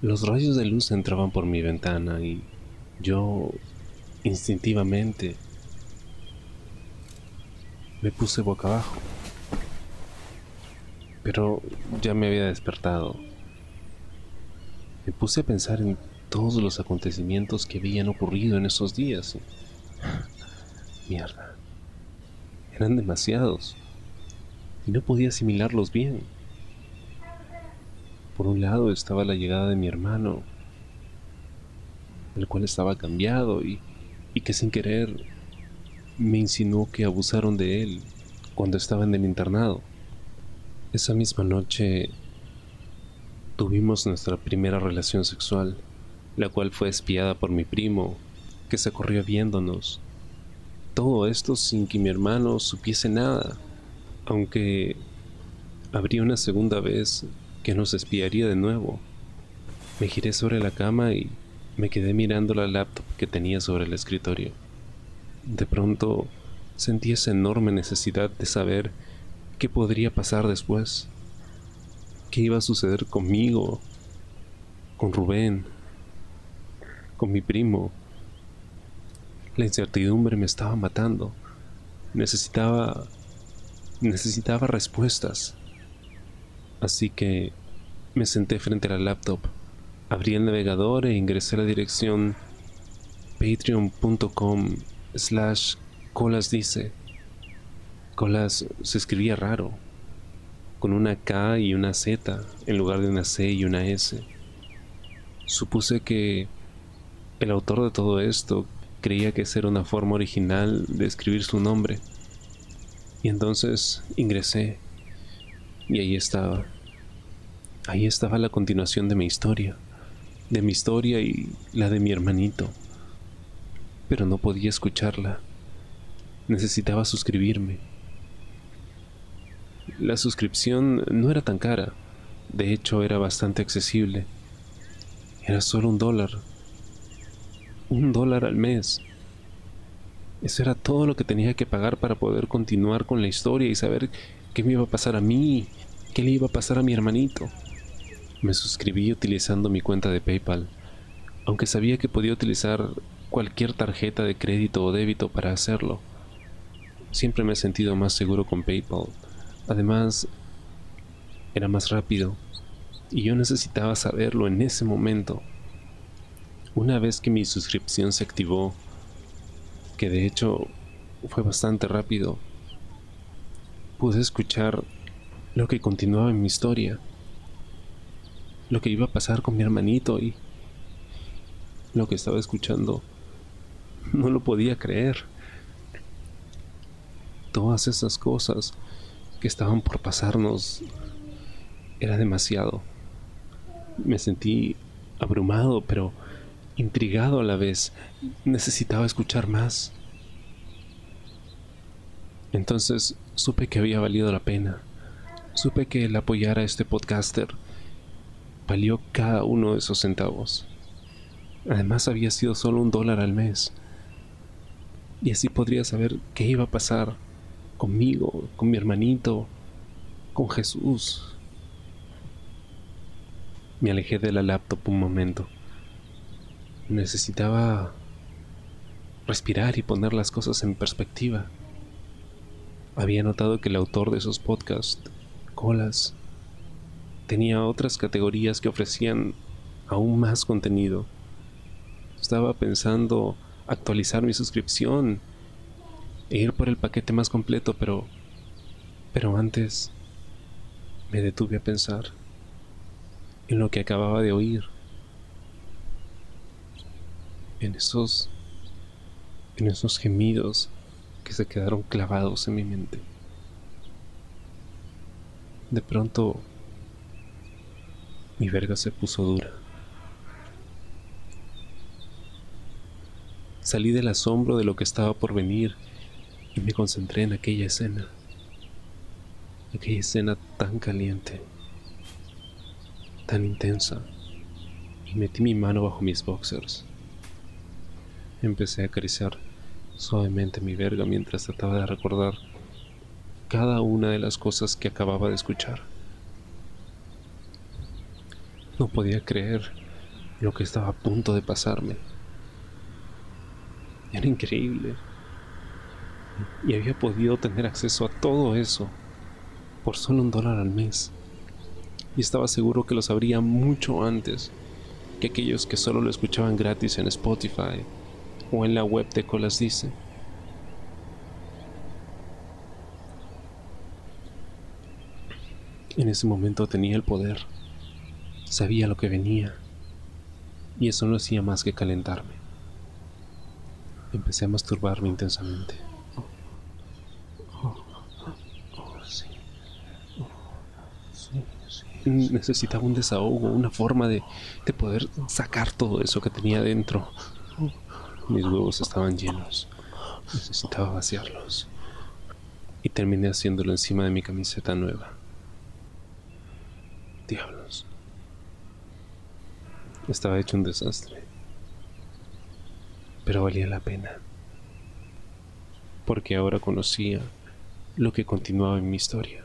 Los rayos de luz entraban por mi ventana y yo instintivamente me puse boca abajo. Pero ya me había despertado. Me puse a pensar en todos los acontecimientos que habían ocurrido en esos días. Mierda. Eran demasiados. Y no podía asimilarlos bien. Por un lado estaba la llegada de mi hermano, el cual estaba cambiado y, y que sin querer me insinuó que abusaron de él cuando estaba en el internado. Esa misma noche tuvimos nuestra primera relación sexual, la cual fue espiada por mi primo, que se corrió viéndonos. Todo esto sin que mi hermano supiese nada, aunque habría una segunda vez que nos espiaría de nuevo. Me giré sobre la cama y me quedé mirando la laptop que tenía sobre el escritorio. De pronto sentí esa enorme necesidad de saber qué podría pasar después, qué iba a suceder conmigo, con Rubén, con mi primo. La incertidumbre me estaba matando. Necesitaba necesitaba respuestas. Así que me senté frente a la laptop, abrí el navegador e ingresé a la dirección patreon.com slash colas dice. Colas se escribía raro, con una K y una Z en lugar de una C y una S. Supuse que el autor de todo esto creía que era una forma original de escribir su nombre. Y entonces ingresé y ahí estaba. Ahí estaba la continuación de mi historia, de mi historia y la de mi hermanito. Pero no podía escucharla. Necesitaba suscribirme. La suscripción no era tan cara, de hecho era bastante accesible. Era solo un dólar. Un dólar al mes. Eso era todo lo que tenía que pagar para poder continuar con la historia y saber qué me iba a pasar a mí, qué le iba a pasar a mi hermanito. Me suscribí utilizando mi cuenta de PayPal, aunque sabía que podía utilizar cualquier tarjeta de crédito o débito para hacerlo. Siempre me he sentido más seguro con PayPal. Además, era más rápido y yo necesitaba saberlo en ese momento. Una vez que mi suscripción se activó, que de hecho fue bastante rápido, pude escuchar lo que continuaba en mi historia, lo que iba a pasar con mi hermanito y lo que estaba escuchando no lo podía creer. Todas esas cosas que estaban por pasarnos era demasiado. Me sentí abrumado, pero intrigado a la vez. Necesitaba escuchar más. Entonces supe que había valido la pena. Supe que el apoyar a este podcaster valió cada uno de esos centavos. Además había sido solo un dólar al mes. Y así podría saber qué iba a pasar conmigo, con mi hermanito, con Jesús. Me alejé de la laptop un momento. Necesitaba respirar y poner las cosas en perspectiva. Había notado que el autor de esos podcasts, Colas, tenía otras categorías que ofrecían aún más contenido. Estaba pensando actualizar mi suscripción e ir por el paquete más completo, pero pero antes me detuve a pensar en lo que acababa de oír en esos en esos gemidos que se quedaron clavados en mi mente. De pronto mi verga se puso dura. Salí del asombro de lo que estaba por venir y me concentré en aquella escena. Aquella escena tan caliente, tan intensa, y metí mi mano bajo mis boxers. Empecé a acariciar suavemente mi verga mientras trataba de recordar cada una de las cosas que acababa de escuchar. No podía creer lo que estaba a punto de pasarme. Era increíble. Y había podido tener acceso a todo eso por solo un dólar al mes. Y estaba seguro que lo sabría mucho antes que aquellos que solo lo escuchaban gratis en Spotify o en la web de Colas Dice. En ese momento tenía el poder, sabía lo que venía, y eso no hacía más que calentarme. Empecé a masturbarme intensamente. Necesitaba un desahogo, una forma de, de poder sacar todo eso que tenía dentro. Mis huevos estaban llenos. Necesitaba vaciarlos. Y terminé haciéndolo encima de mi camiseta nueva. Diablos. Estaba hecho un desastre. Pero valía la pena. Porque ahora conocía lo que continuaba en mi historia.